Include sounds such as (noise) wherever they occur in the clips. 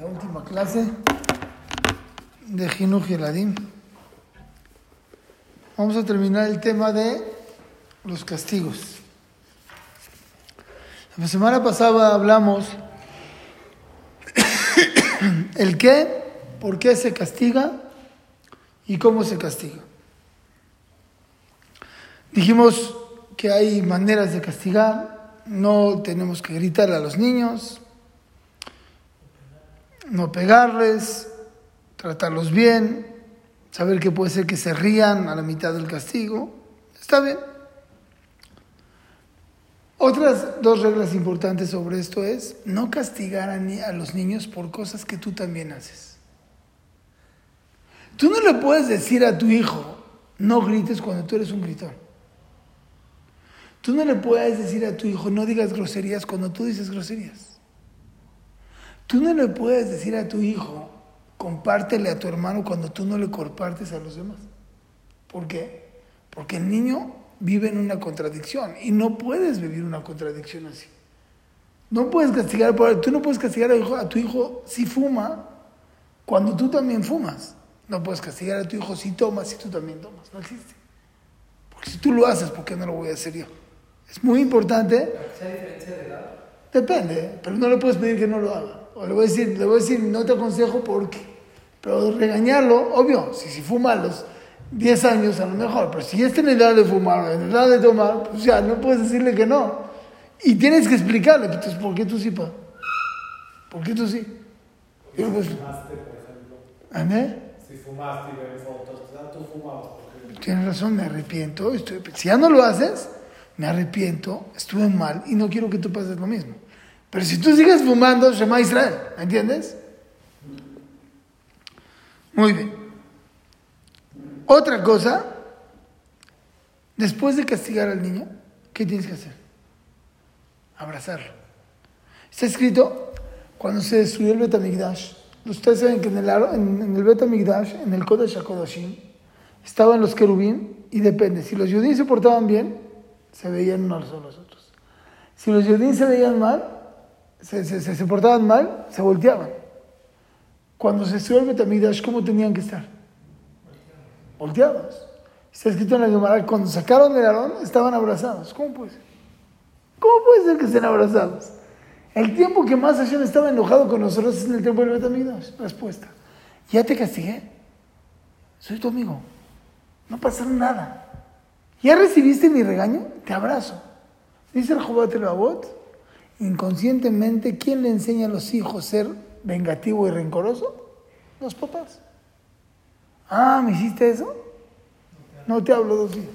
la última clase de Jinuj Yeladim. Vamos a terminar el tema de los castigos. La semana pasada hablamos (coughs) el qué, por qué se castiga y cómo se castiga. Dijimos que hay maneras de castigar, no tenemos que gritarle a los niños, no pegarles, tratarlos bien, saber que puede ser que se rían a la mitad del castigo, está bien. Otras dos reglas importantes sobre esto es no castigar a, los niños por cosas que tú también haces. Tú no le puedes decir a tu hijo, no grites cuando tú eres un gritón. Tú no le puedes decir a tu hijo, no digas groserías cuando tú dices groserías. Tú no le puedes decir a tu hijo, compártele a tu hermano cuando tú no le compartes a los demás. ¿Por qué? Porque el niño vive en una contradicción y no puedes vivir una contradicción así. No puedes castigar, tú no puedes castigar a, hijo, a tu hijo si fuma cuando tú también fumas. No puedes castigar a tu hijo si toma si tú también tomas. No existe. Porque si tú lo haces, ¿por qué no lo voy a hacer yo? Es muy importante. Depende, pero no le puedes pedir que no lo haga. O le voy a decir, le voy a decir, no te aconsejo porque. Pero regañarlo, obvio, si, si fuma a los 10 años a lo mejor, pero si está en edad de fumar en edad de tomar, pues ya no puedes decirle que no. Y tienes que explicarle, pues, entonces, ¿por qué tú sí, pa? ¿Por qué tú sí? Si fumaste, por ejemplo. ¿Amé? Si fumaste y ves fotos, tú fumabas. Tienes razón, me arrepiento. Estoy, si ya no lo haces, me arrepiento, estuve mal y no quiero que tú pases lo mismo. Pero si tú sigues fumando, Shema Israel, ¿me entiendes? Muy bien. Otra cosa, después de castigar al niño, ¿qué tienes que hacer? Abrazarlo. Está escrito, cuando se destruyó el Betamigdash, ustedes saben que en el, en el Betamigdash, en el Kodesh HaKodashim, estaban los querubín y depende, si los judíos se portaban bien, se veían unos a los otros. Si los judíos se veían mal, se, se, se, portaban mal, se volteaban. Cuando se subió el Betamidash, ¿cómo tenían que estar? Volteados. Está escrito en la Gemara, cuando sacaron el Aarón, estaban abrazados. ¿Cómo puede ser? ¿Cómo puede ser que estén abrazados? El tiempo que más Hashem estaba enojado con nosotros es en el tiempo del Betamidash. Respuesta. Ya te castigué. Soy tu amigo. No pasa nada. ¿Ya recibiste mi regaño? Te abrazo. Dice el Jobat el inconscientemente, ¿quién le enseña a los hijos ser vengativo y rencoroso? Los papás. Ah, ¿me hiciste eso? No te hablo dos días.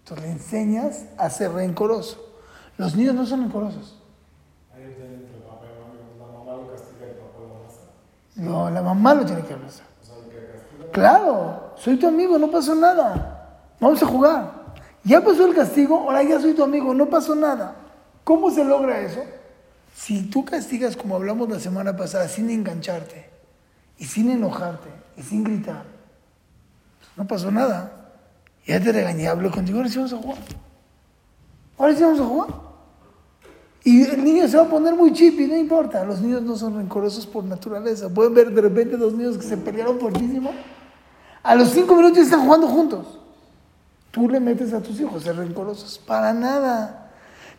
Entonces le enseñas a ser rencoroso. Los niños no son rencorosos. No, la mamá lo tiene que abrazar. Claro, soy tu amigo, no pasó nada. Vamos a jugar. Ya pasó el castigo, ahora ya soy tu amigo, no pasó nada. ¿Cómo se logra eso? Si tú castigas como hablamos la semana pasada, sin engancharte, y sin enojarte, y sin gritar, no pasó nada. Ya te regañé, hablo contigo, ahora sí vamos a jugar. Ahora sí vamos a jugar. Y el niño se va a poner muy chip y no importa. Los niños no son rencorosos por naturaleza. Pueden ver de repente dos niños que se pelearon fuertísimo. A los cinco minutos están jugando juntos. Tú le metes a tus hijos ser rencorosos. Para nada.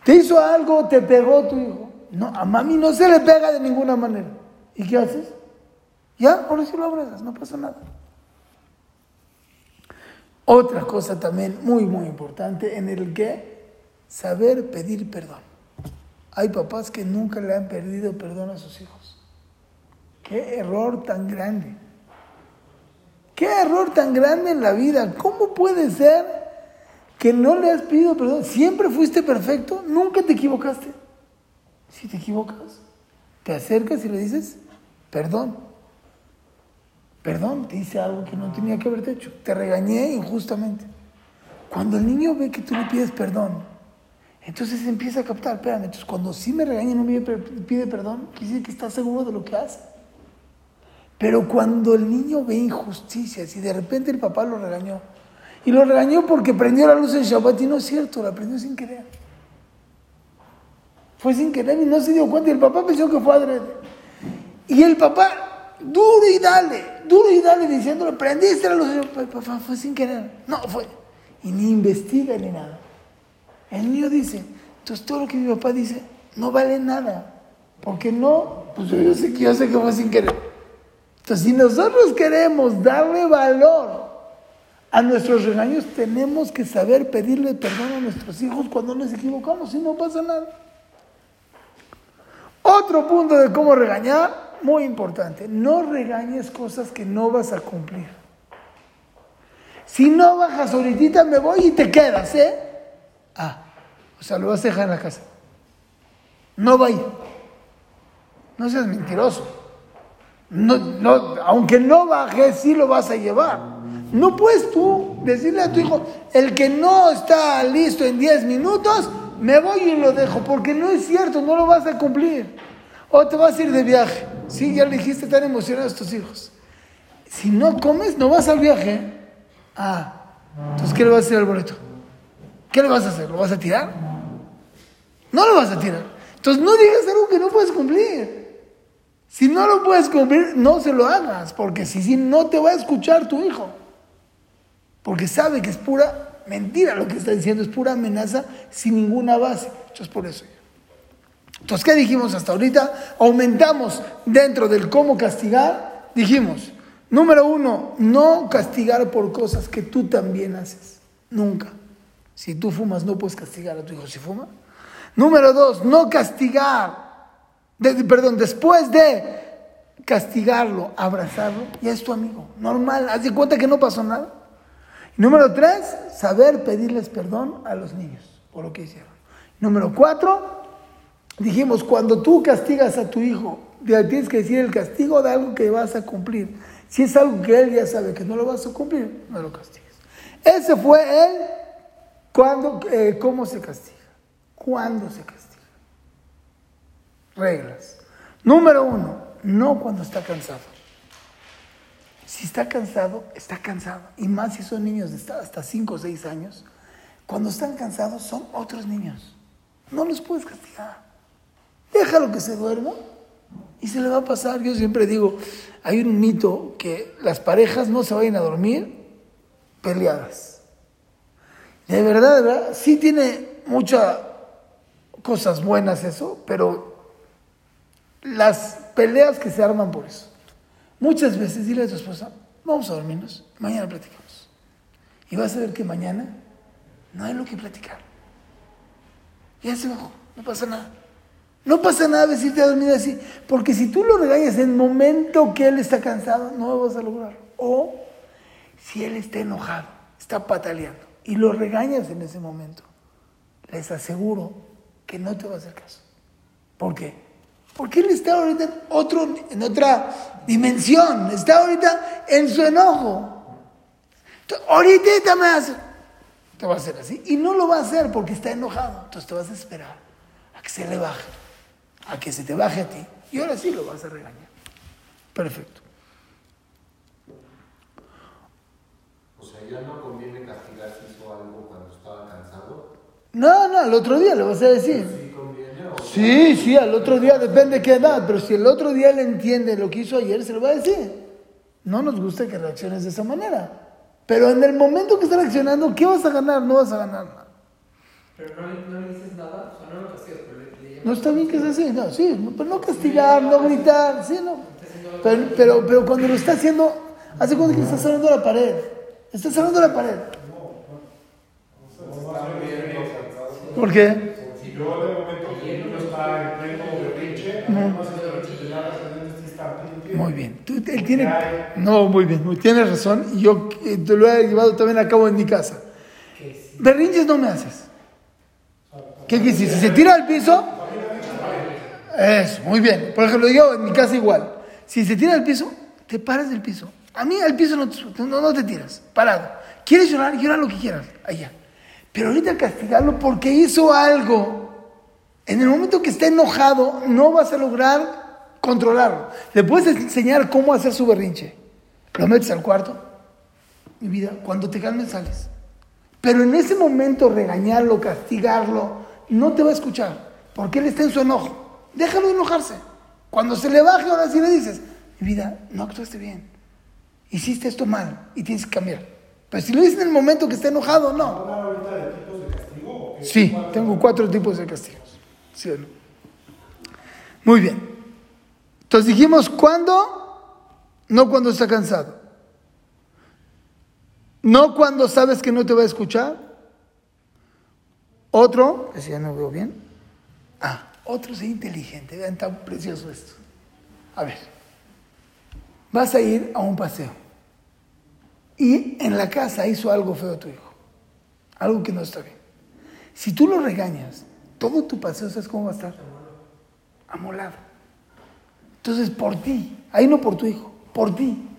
Te hizo algo, te pegó tu hijo. No, a mami no se le pega de ninguna manera. ¿Y qué haces? Ya, ahora sí lo abrazas, no pasa nada. Otra cosa también muy, muy importante en el que saber pedir perdón. Hay papás que nunca le han pedido perdón a sus hijos. Qué error tan grande. Qué error tan grande en la vida. ¿Cómo puede ser que no le has pedido perdón. Siempre fuiste perfecto, nunca te equivocaste. Si te equivocas, te acercas y le dices, perdón. Perdón, te hice algo que no tenía que haberte hecho. Te regañé injustamente. Cuando el niño ve que tú le pides perdón, entonces empieza a captar, espérame, entonces cuando sí me regaña y no me pide perdón, quiere decir que está seguro de lo que hace. Pero cuando el niño ve injusticias y de repente el papá lo regañó, y lo regañó porque prendió la luz en Shabbat y no es cierto, la prendió sin querer. Fue sin querer y no se dio cuenta y el papá pensó que fue adrede. Y el papá, duro y dale, duro y dale, diciéndole, prendiste a los Papá, fue sin querer. No, fue. Y ni investiga ni nada. El niño dice, entonces todo lo que mi papá dice no vale nada. Porque no, pues yo sé que yo sé que fue sin querer. Entonces, si nosotros queremos darle valor a nuestros regaños, tenemos que saber pedirle perdón a nuestros hijos cuando nos equivocamos y no pasa nada. Otro punto de cómo regañar, muy importante, no regañes cosas que no vas a cumplir. Si no bajas ahorita me voy y te quedas, ¿eh? Ah, o sea, lo vas a dejar en la casa. No va a ir. No seas mentiroso. No, no, aunque no bajes, sí lo vas a llevar. No puedes tú decirle a tu hijo, el que no está listo en 10 minutos, me voy y lo dejo, porque no es cierto, no lo vas a cumplir. O te vas a ir de viaje. Sí, ya le dijiste, tan emocionados tus hijos. Si no comes, no vas al viaje. Ah, entonces, ¿qué le vas a hacer al boleto? ¿Qué le vas a hacer? ¿Lo vas a tirar? No lo vas a tirar. Entonces, no digas algo que no puedes cumplir. Si no lo puedes cumplir, no se lo hagas, porque si, si no te va a escuchar tu hijo. Porque sabe que es pura mentira lo que está diciendo, es pura amenaza sin ninguna base. Entonces, por eso. Entonces, ¿qué dijimos hasta ahorita? Aumentamos dentro del cómo castigar. Dijimos, número uno, no castigar por cosas que tú también haces. Nunca. Si tú fumas, no puedes castigar a tu hijo si fuma. Número dos, no castigar. perdón, después de castigarlo, abrazarlo, ya es tu amigo. Normal, haz de cuenta que no pasó nada. Número tres, saber pedirles perdón a los niños por lo que hicieron. Número cuatro, dijimos, cuando tú castigas a tu hijo, tienes que decir el castigo de algo que vas a cumplir. Si es algo que él ya sabe que no lo vas a cumplir, no lo castigues. Ese fue él, cuando, eh, cómo se castiga. ¿Cuándo se castiga? Reglas. Número uno, no cuando está cansado. Si está cansado, está cansado. Y más si son niños de hasta 5 o 6 años. Cuando están cansados son otros niños. No los puedes castigar. Déjalo que se duerma y se le va a pasar. Yo siempre digo, hay un mito que las parejas no se vayan a dormir peleadas. De verdad, de verdad, sí tiene muchas cosas buenas eso, pero las peleas que se arman por eso. Muchas veces dile a tu esposa, vamos a dormirnos, mañana platicamos. Y vas a ver que mañana no hay lo que platicar. Ya se bajó, no pasa nada. No pasa nada decirte a dormir así, porque si tú lo regañas en el momento que él está cansado, no lo vas a lograr. O si él está enojado, está pataleando, y lo regañas en ese momento, les aseguro que no te va a hacer caso. ¿Por qué? Porque él está ahorita en, otro, en otra dimensión, está ahorita en su enojo. Entonces, ahorita me hace, te va a hacer así. Y no lo va a hacer porque está enojado. Entonces te vas a esperar a que se le baje, a que se te baje a ti. Y ahora sí lo vas a regañar. Perfecto. O sea, ya no conviene castigar si hizo algo cuando estaba cansado. No, no, el otro día le vas a decir. Sí, sí, al otro día depende de qué edad, pero si el otro día él entiende lo que hizo ayer, se lo va a decir. No nos gusta que reacciones de esa manera. Pero en el momento que está reaccionando, ¿qué vas a ganar? No vas a ganar nada. Pero no, le dices nada, o sea, no lo castigas, pero le, No está bien que sea así, no, sí, pero no castigar, no gritar, sí, no. Pero, pero, pero cuando lo está haciendo, hace cuando que está saliendo a la pared. Está saliendo a la pared. ¿Por qué? Yo de momento no está en pleno berrinche, no sé si Muy bien. Tú, él tiene, no, muy bien, tienes razón. Y yo eh, te lo he llevado también a cabo en mi casa. Berrinches no me haces. ¿Qué decir? Si se tira al piso, eso, muy bien. Por ejemplo, yo en mi casa igual. Si se tira al piso, te paras del piso. A mí al piso no te, no, no te tiras, parado. ¿Quieres llorar? Llora lo que quieras, allá. Pero ahorita castigarlo porque hizo algo. En el momento que esté enojado, no vas a lograr controlarlo. Le puedes enseñar cómo hacer su berrinche. Lo metes al cuarto. Mi vida, cuando te calmes sales. Pero en ese momento regañarlo, castigarlo, no te va a escuchar. Porque él está en su enojo. Déjalo enojarse. Cuando se le baje, ahora sí le dices, mi vida, no actuaste bien. Hiciste esto mal y tienes que cambiar. Pero si lo dices en el momento que está enojado, no. ¿Hablar ahorita de tipos de castigo o qué? Sí, tengo cuatro tipos de castigos. Muy bien. Entonces dijimos, ¿cuándo? No cuando está cansado. No cuando sabes que no te va a escuchar. Otro, ese ya no veo bien. Ah, otro es inteligente. Vean tan precioso esto. A ver, vas a ir a un paseo. Y en la casa hizo algo feo tu hijo. Algo que no está bien. Si tú lo regañas, todo tu paseo, ¿sabes cómo va a estar? Amolado. Entonces, por ti, ahí no por tu hijo, por ti,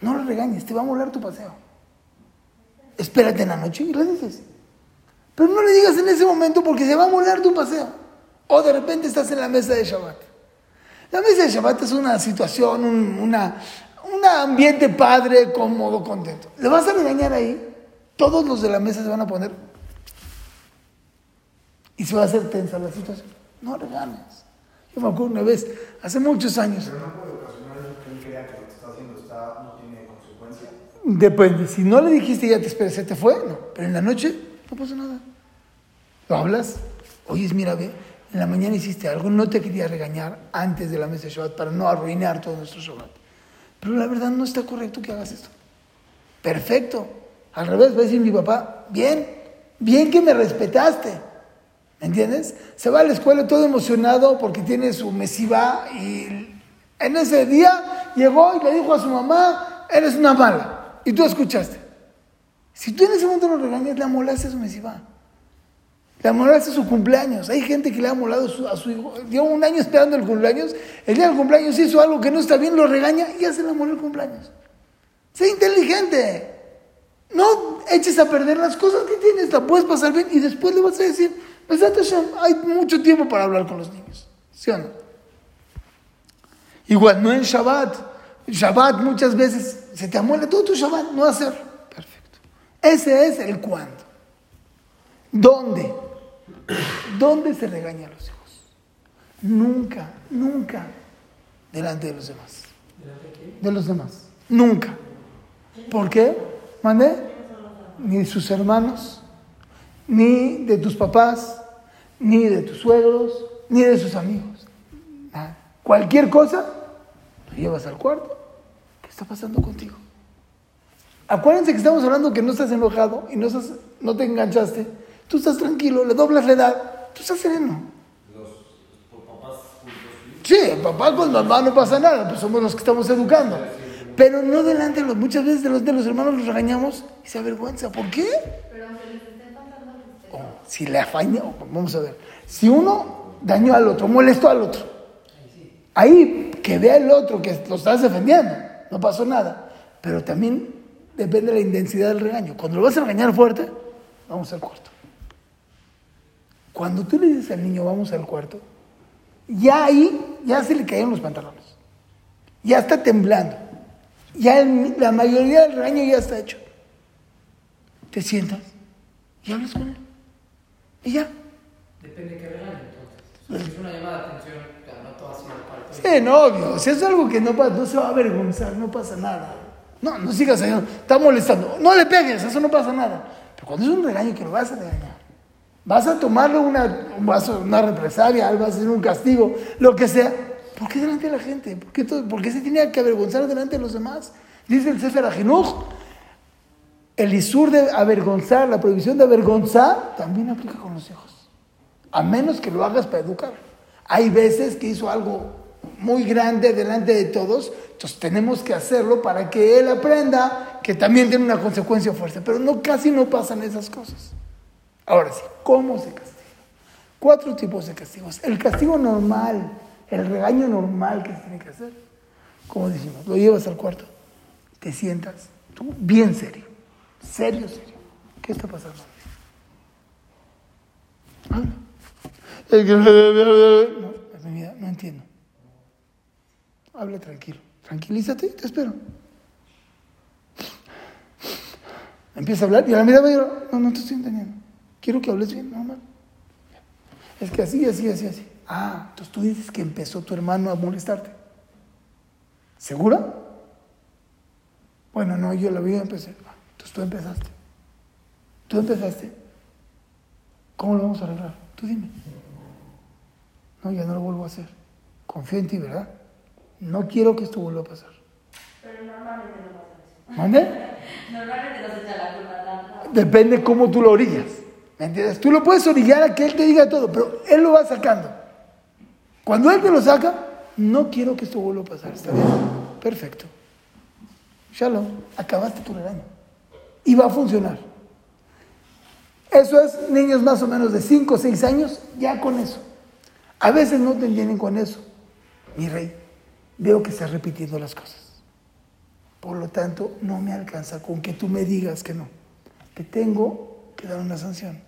no lo regañes, te va a molar tu paseo. Espérate en la noche y le dices. Pero no le digas en ese momento porque se va a molar tu paseo. O de repente estás en la mesa de Shabbat. La mesa de Shabbat es una situación, un una, un ambiente padre, cómodo, contento. ¿Le vas a regañar ahí? Todos los de la mesa se van a poner y se va a hacer tensa la situación. No regañes. Yo me acuerdo una vez, hace muchos años, Pero no puede ocasionar que él crea que lo que está haciendo está, no tiene consecuencia. depende. Si no le dijiste ya te esperé, se te fue, no. Pero en la noche no pasa nada. Lo hablas, oyes, mira, ve, en la mañana hiciste algo, no te quería regañar antes de la mesa de Shabbat para no arruinar todo nuestro Shabbat. Pero la verdad no está correcto que hagas esto. Perfecto. Al revés, va a decir mi papá, bien, bien que me respetaste. ¿Me entiendes? Se va a la escuela todo emocionado porque tiene su mesiva y en ese día llegó y le dijo a su mamá, eres una mala. Y tú escuchaste. Si tú en ese momento lo regañas, le amolaste a su mesiva. Le amolaste su cumpleaños. Hay gente que le ha amolado a su hijo. Lleva un año esperando el cumpleaños. El día del cumpleaños hizo algo que no está bien, lo regaña y ya se le amoló el cumpleaños. Sé inteligente. No eches a perder las cosas que tienes, la puedes pasar bien y después le vas a decir, "Besat Hashem, hay mucho tiempo para hablar con los niños. ¿Sí o no? Igual, no en Shabbat. Shabbat muchas veces se te amuela todo tu Shabbat, no hacer. Perfecto. Ese es el cuándo. ¿Dónde? ¿Dónde se regaña a los hijos? Nunca, nunca delante de los demás. De los demás. Nunca. ¿Por qué? ¿Mandé? Ni sus hermanos, ni de tus papás, ni de tus suegros, ni de sus amigos. Nada. Cualquier cosa, lo llevas al cuarto. ¿Qué está pasando contigo? Acuérdense que estamos hablando que no estás enojado y no, estás, no te enganchaste. Tú estás tranquilo, le doblas la edad, tú estás sereno. Sí, papá con mamá no pasa nada, pues somos los que estamos educando. Pero no delante de los, muchas veces de los, de los hermanos los regañamos y se avergüenza. ¿Por qué? Pero aunque les esté faltando respeto. Oh, si le afañó, vamos a ver, si uno dañó al otro, molestó al otro, ahí que vea el otro que lo estás defendiendo, no pasó nada. Pero también depende de la intensidad del regaño. Cuando lo vas a regañar fuerte, vamos al cuarto. Cuando tú le dices al niño, vamos al cuarto, ya ahí, ya se le cayeron los pantalones. Ya está temblando. Ya la mayoría del regaño ya está hecho. Te sientas y hablas con él. Y ya. Depende de qué regaño, entonces. Si es una llamada de atención, no todo ha sido parte Sí, no, obvio. Si es algo que no pasa, no se va a avergonzar, no pasa nada. No, no sigas ahí, está molestando. No le pegues, eso no pasa nada. Pero cuando es un regaño que lo vas a regañar, vas a tomarle una, vas a- una represalia, vas a hacer un castigo, lo que sea. ¿Por qué delante de la gente? ¿Por qué, todo- por qué se tenía que avergonzar delante de los demás? Dice el Sefer Ajinuj, el isur de avergonzar, la prohibición de avergonzar, también aplica con los hijos. A menos que lo hagas para educar. Hay veces que hizo algo muy grande delante de todos, entonces tenemos que hacerlo para que él aprenda que también tiene una consecuencia fuerte. Pero no, casi no pasan esas cosas. Ahora sí, ¿cómo se castiga? Cuatro tipos de castigos. El castigo normal, el regaño normal que se tiene que hacer. Como dijimos, lo llevas al cuarto, te sientas, tú bien serio, serio, serio. ¿Qué está pasando? Habla. Es que- No, mi vida, no entiendo. Habla tranquilo. Tranquilízate, te espero. Empieza a hablar y a la mitad me digo, no, no te estoy entendiendo. Quiero que hables bien, normal. Es que así, así, así, así. Ah, entonces tú dices que empezó tu hermano a molestarte. ¿Segura? Bueno, no, yo la vi y empecé. Entonces tú empezaste. Tú empezaste. ¿Cómo lo vamos a arreglar? Tú dime. No, ya no lo vuelvo a hacer. Confío en ti, ¿verdad? No quiero que esto vuelva a pasar. Pero normalmente no pasa eso. ¿Mande? Normalmente no se echa la culpa. Depende cómo tú lo orillas. ¿Me entiendes? Tú lo puedes orillar a que él te diga todo, pero él lo va sacando. Cuando él te lo saca, no quiero que esto vuelva a pasar. ¿Está bien? Perfecto. Shalom, acabaste tu regaño. Y va a funcionar. Eso es niños más o menos de 5 o 6 años, ya con eso. A veces no te entienden con eso. Mi rey, veo que estás repitiendo las cosas. Por lo tanto, no me alcanza con que tú me digas que no. Te tengo que dar una sanción.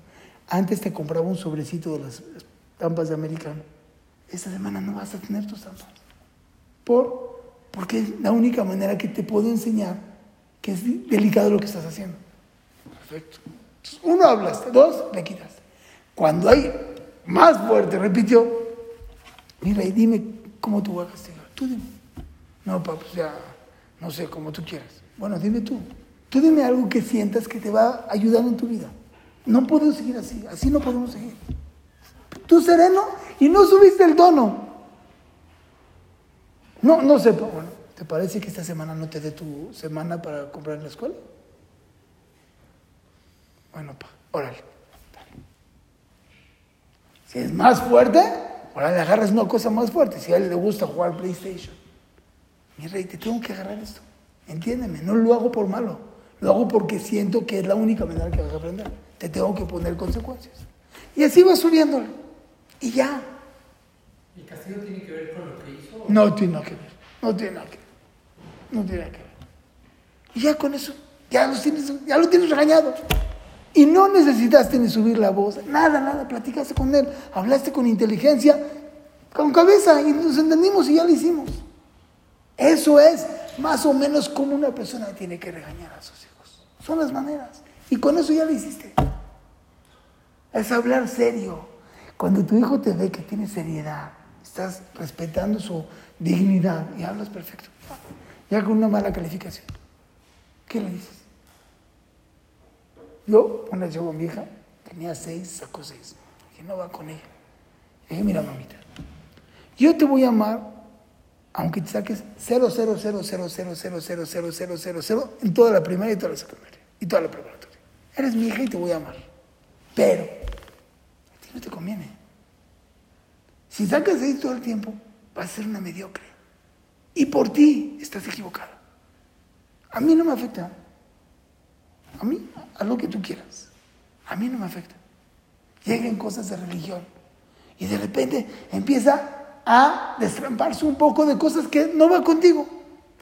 Antes te compraba un sobrecito de las estampas de americano. Esta semana no vas a tener tus estampas. Por, porque es la única manera que te puedo enseñar que es delicado lo que estás haciendo. Perfecto. Entonces, uno hablaste, dos, le quitaste. Cuando hay más fuerte, repitió, mira, y dime cómo tú vas a. Tú dime. No, papá, pues ya, no sé, como tú quieras. Bueno, dime tú. Tú dime algo que sientas que te va a ayudar en tu vida. No podemos seguir así, así no podemos seguir. Tú sereno y no subiste el tono. No, no sé, bueno, ¿te parece que esta semana no te dé tu semana para comprar en la escuela? Bueno, pa, órale. Si es más fuerte, ahora le agarras una cosa más fuerte. Si a él le gusta jugar PlayStation. Mi rey, te tengo que agarrar esto. Entiéndeme, no lo hago por malo. Lo hago porque siento que es la única manera que vas a aprender. Te tengo que poner consecuencias. Y así va subiéndole. Y ya. ¿El castigo tiene que ver con lo que hizo? No tiene nada que ver. No tiene nada que ver. No tiene que ver. Y ya con eso, ya, los tienes, ya lo tienes regañado. Y no necesitaste ni subir la voz. Nada, nada. Platicaste con él. Hablaste con inteligencia, con cabeza. Y nos entendimos y ya lo hicimos. Eso es más o menos como una persona tiene que regañar a sus hijos. Son las maneras. Y con eso ya lo hiciste. Es hablar serio. Cuando tu hijo te ve que tiene seriedad, estás respetando su dignidad y hablas perfecto. Ya con una mala calificación. ¿Qué le dices? Yo, una llevo a mi hija, tenía seis, sacó seis. Dije, no va con ella. Dije, mira, mamita, yo te voy a amar aunque te saques 0, 0, 0, 0, 0, 0, 0, 0, 0, 0, 0 en toda la primaria y toda la secundaria y toda la preparatoria. Eres mi hija y te voy a amar. Pero a ti no te conviene. Si sacas 6 todo el tiempo, vas a ser una mediocre. Y por ti estás equivocada. A mí no me afecta. A mí, haz lo que tú quieras. A mí no me afecta. Lleguen cosas de religión. Y de repente empieza a destramparse un poco de cosas que no va contigo.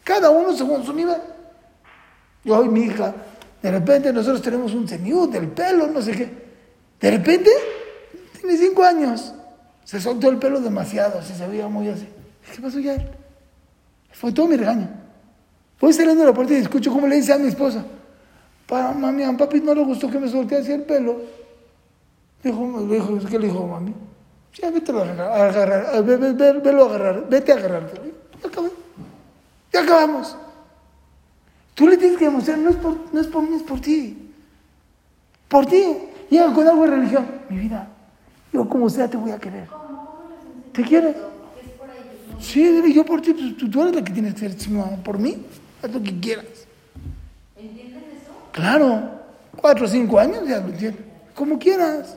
Cada uno según su nivel. Yo y mi hija, de repente nosotros tenemos un semiud del pelo, no sé qué. De repente, tiene cinco años. Se soltó el pelo demasiado, así se veía muy así. ¿Qué pasó ya? Fue todo mi regaño. Voy saliendo de la puerta y escucho cómo le dice a mi esposa. Para mami, a papi no le gustó que me solté así el pelo. Dijo, dijo, ¿qué le dijo mami? Ya vete a agarrar, a ve- ve- ve- velo a agarrar, vete a agarrar. Ya acabé. Ya acabamos. Tú le tienes que demostrar, no es por, no es por mí, es por ti. Por ti. Llega con algo de religión. Mi vida, yo como sea te voy a querer. ¿Te quieres? Sí, dile, yo por ti, tú, tú- eres la que tienes que ser, no, por mí, haz lo que quieras. ¿Entienden eso? Claro, cuatro o cinco años ya lo entiendo. Como quieras.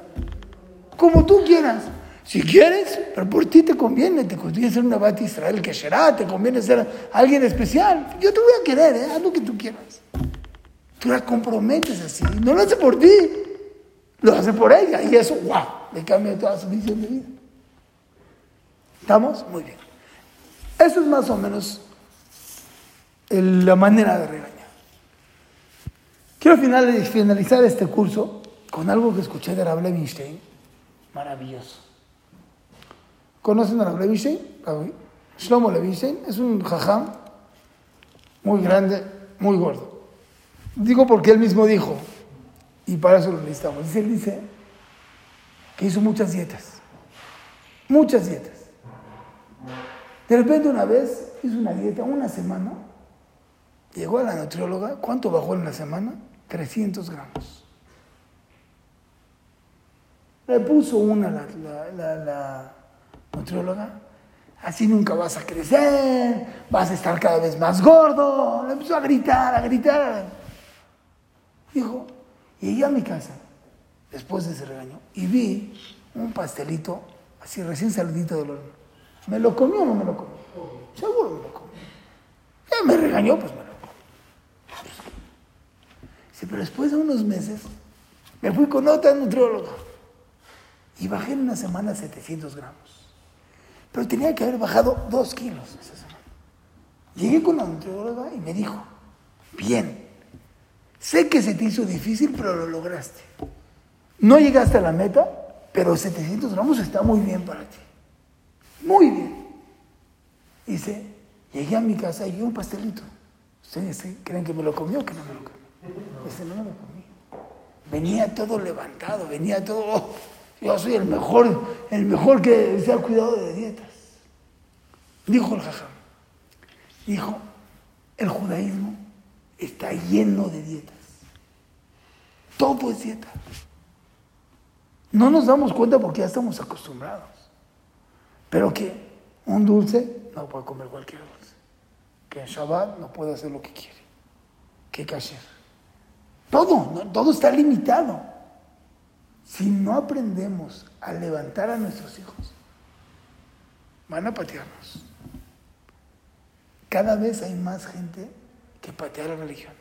Como tú quieras. Si quieres, pero por ti te conviene, te conviene ser una Bati Israel que será, te conviene ser alguien especial. Yo te voy a querer, ¿eh? haz lo que tú quieras. Tú la comprometes así. No lo hace por ti, lo hace por ella. Y eso, wow, le cambia toda su visión de vida. ¿Estamos? Muy bien. Eso es más o menos la manera de regañar. Quiero final- finalizar este curso con algo que escuché de Rabbi Levinstein, maravilloso. ¿Conocen a Rabbi Levinstein? Shlomo Levinstein es un jajam muy grande, muy gordo. Digo porque él mismo dijo, y para eso lo necesitamos. Él dice que hizo muchas dietas. Muchas dietas. De repente una vez hizo una dieta, una semana, llegó a la nutrióloga, ¿cuánto bajó en la semana? 300 gramos. Le puso una la, la- nutrióloga, así nunca vas a crecer, vas a estar cada vez más gordo. Le empezó a gritar, a gritar. Dijo, llegué a mi casa, después de ese regaño, y vi un pastelito, así recién salidito del horno. ¿Me lo comió o no me lo comió? Seguro me lo comió. Ya me regañó, pues me lo comí. Dice, pero después de unos meses, me fui con otra nutrióloga y bajé en una semana 700 gramos. Pero tenía que haber bajado 2 kilos esa semana. Llegué con la nutrióloga y me dijo, bien, sé que se te hizo difícil, pero lo lograste. No llegaste a la meta, pero 700 gramos está muy bien para ti. Muy bien. Dice, llegué a mi casa y un pastelito. ¿Ustedes creen que me lo comió o que no me lo comió? Dice, no me lo comí. Venía todo levantado, venía todo, "Oh, yo soy el mejor, el mejor que se ha cuidado de dietas. Dijo el jajam, dijo, el judaísmo está lleno de dietas. Todo es dieta. No nos damos cuenta porque ya estamos acostumbrados. Pero que un dulce no puede comer cualquier dulce. Que en Shabbat no puede hacer lo que quiere. Que kasher. Todo, todo está limitado. Si no aprendemos a levantar a nuestros hijos, van a patearnos. Cada vez hay más gente que patea la religión.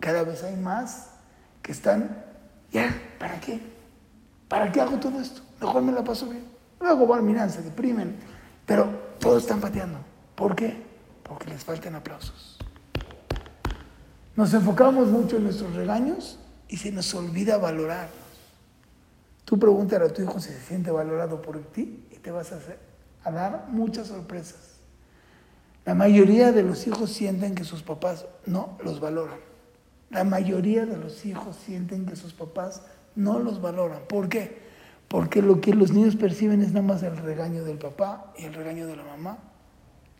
Cada vez hay más que están, ya, ¿para qué? ¿Para qué hago todo esto? Mejor me la paso bien. Luego van, miran, se deprimen. Pero todos están pateando. ¿Por qué? Porque les faltan aplausos. Nos enfocamos mucho en nuestros regaños y se nos olvida valorarnos. Tú pregúntale a tu hijo si se siente valorado por ti y te vas a, a dar muchas sorpresas. La mayoría de los hijos sienten que sus papás no los valoran. La mayoría de los hijos sienten que sus papás no los valoran. ¿Por qué? Porque lo que los niños perciben es nada más el regaño del papá y el regaño de la mamá.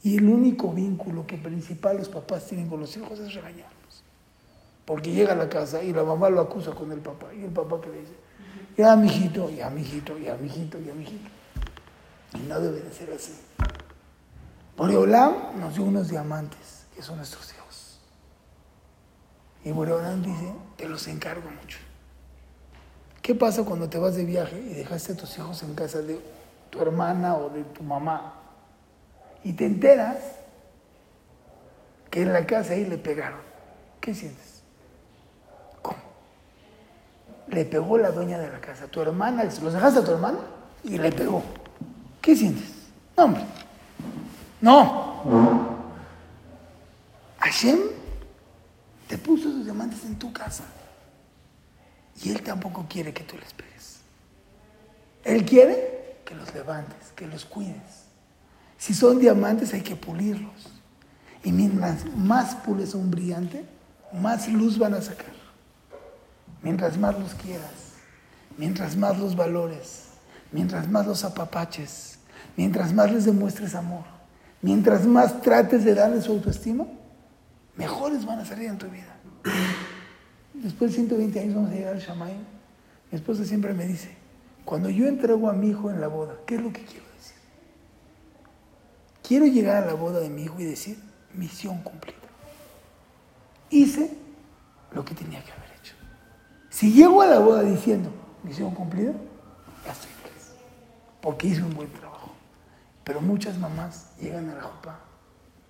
Y el único vínculo que principal los papás tienen con los hijos es regañarlos. Porque llega a la casa y la mamá lo acusa con el papá. Y el papá que le dice, ya mijito, ya mijito, ya mijito, ya mijito. Y no debe de ser así. Boreolam nos dio unos diamantes, que son nuestros hijos. Y Boreolam dice, te los encargo mucho. ¿Qué pasa cuando te vas de viaje y dejaste a tus hijos en casa de tu hermana o de tu mamá? Y te enteras que en la casa ahí le pegaron. ¿Qué sientes? ¿Cómo? Le pegó la dueña de la casa. Tu hermana, los dejaste a tu hermana y le pegó. ¿Qué sientes? No, hombre. No. Hashem te puso esos diamantes en tu casa. Y Él tampoco quiere que tú les pegues. Él quiere que los levantes, que los cuides. Si son diamantes hay que pulirlos. Y mientras más pules un brillante, más luz van a sacar. Mientras más los quieras, mientras más los valores, mientras más los apapaches, mientras más les demuestres amor, mientras más trates de darles su autoestima, mejores van a salir en tu vida. Después de 120 años vamos a llegar al Shammai. Mi esposa siempre me dice, cuando yo entrego a mi hijo en la boda, ¿qué es lo que quiero decir? Quiero llegar a la boda de mi hijo y decir, misión cumplida. Hice lo que tenía que haber hecho. Si llego a la boda diciendo, misión cumplida, ya estoy feliz. Porque hice un buen trabajo. Pero muchas mamás llegan a la jupa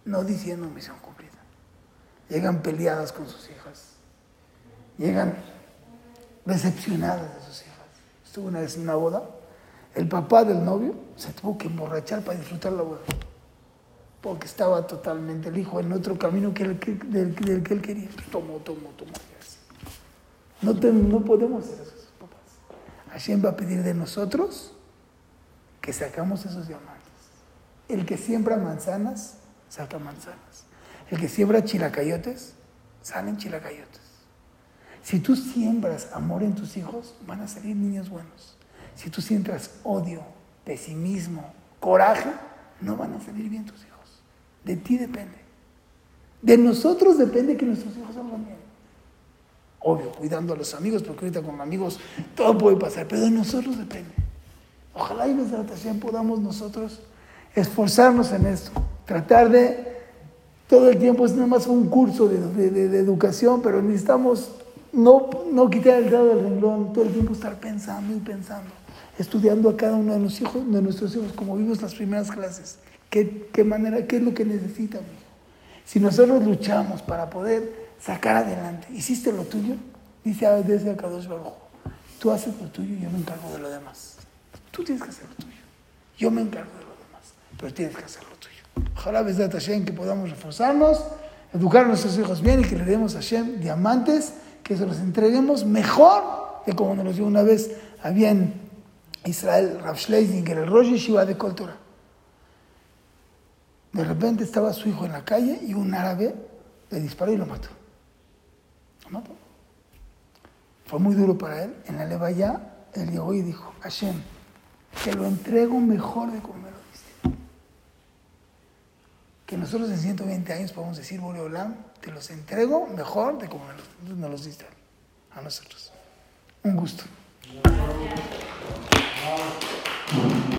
no diciendo misión cumplida. Llegan peleadas con sus hijas llegan decepcionadas de sus hijas. Estuvo una vez en una boda, el papá del novio se tuvo que emborrachar para disfrutar la boda, porque estaba totalmente el hijo en otro camino que el, que, del, que él quería. Tomó, tomó, tomó. No, te, no podemos ser esos papás. Hashem va a pedir de nosotros que sacamos esos diamantes. El que siembra manzanas, saca manzanas. El que siembra chilacayotes, salen chilacayotes. Si tú siembras amor en tus hijos, van a salir niños buenos. Si tú siembras odio, pesimismo, coraje, no van a salir bien tus hijos. De ti depende. De nosotros depende que nuestros hijos salgan bien. Obvio, cuidando a los amigos, porque ahorita con amigos todo puede pasar, pero de nosotros depende. Ojalá y la Tashem podamos nosotros esforzarnos en esto, tratar de todo el tiempo es nada más un curso de, de- de- de educación, pero necesitamos no, no quitar el dedo del renglón, todo el tiempo estar pensando y pensando, estudiando a cada uno de, nuestros hijos, como vimos las primeras clases, qué, qué manera, qué es lo que necesitan. Si nosotros luchamos para poder sacar adelante, hiciste lo tuyo, dice veces a Kadosh Baruj, tú haces lo tuyo y yo me encargo de lo demás. Tú tienes que hacer lo tuyo. Yo me encargo de lo demás, pero tienes que hacer lo tuyo. Ojalá, Besdat Hashem, que podamos reforzarnos, educar a nuestros hijos bien y que le demos a Hashem diamantes, que se los entreguemos mejor de como nos lo dio una vez había en Israel, Rav Schleisinger, el Rosh Yeshiva de Coltora. De repente estaba su hijo en la calle y un árabe le disparó y lo mató. Lo mató. Fue muy duro para él. En la levaya, él llegó y dijo, Hashem, te lo entrego mejor de como me lo diste. Que nosotros en 120 años podemos decir, Boreolam, te los entrego mejor de como me los diste a nosotros. Un gusto.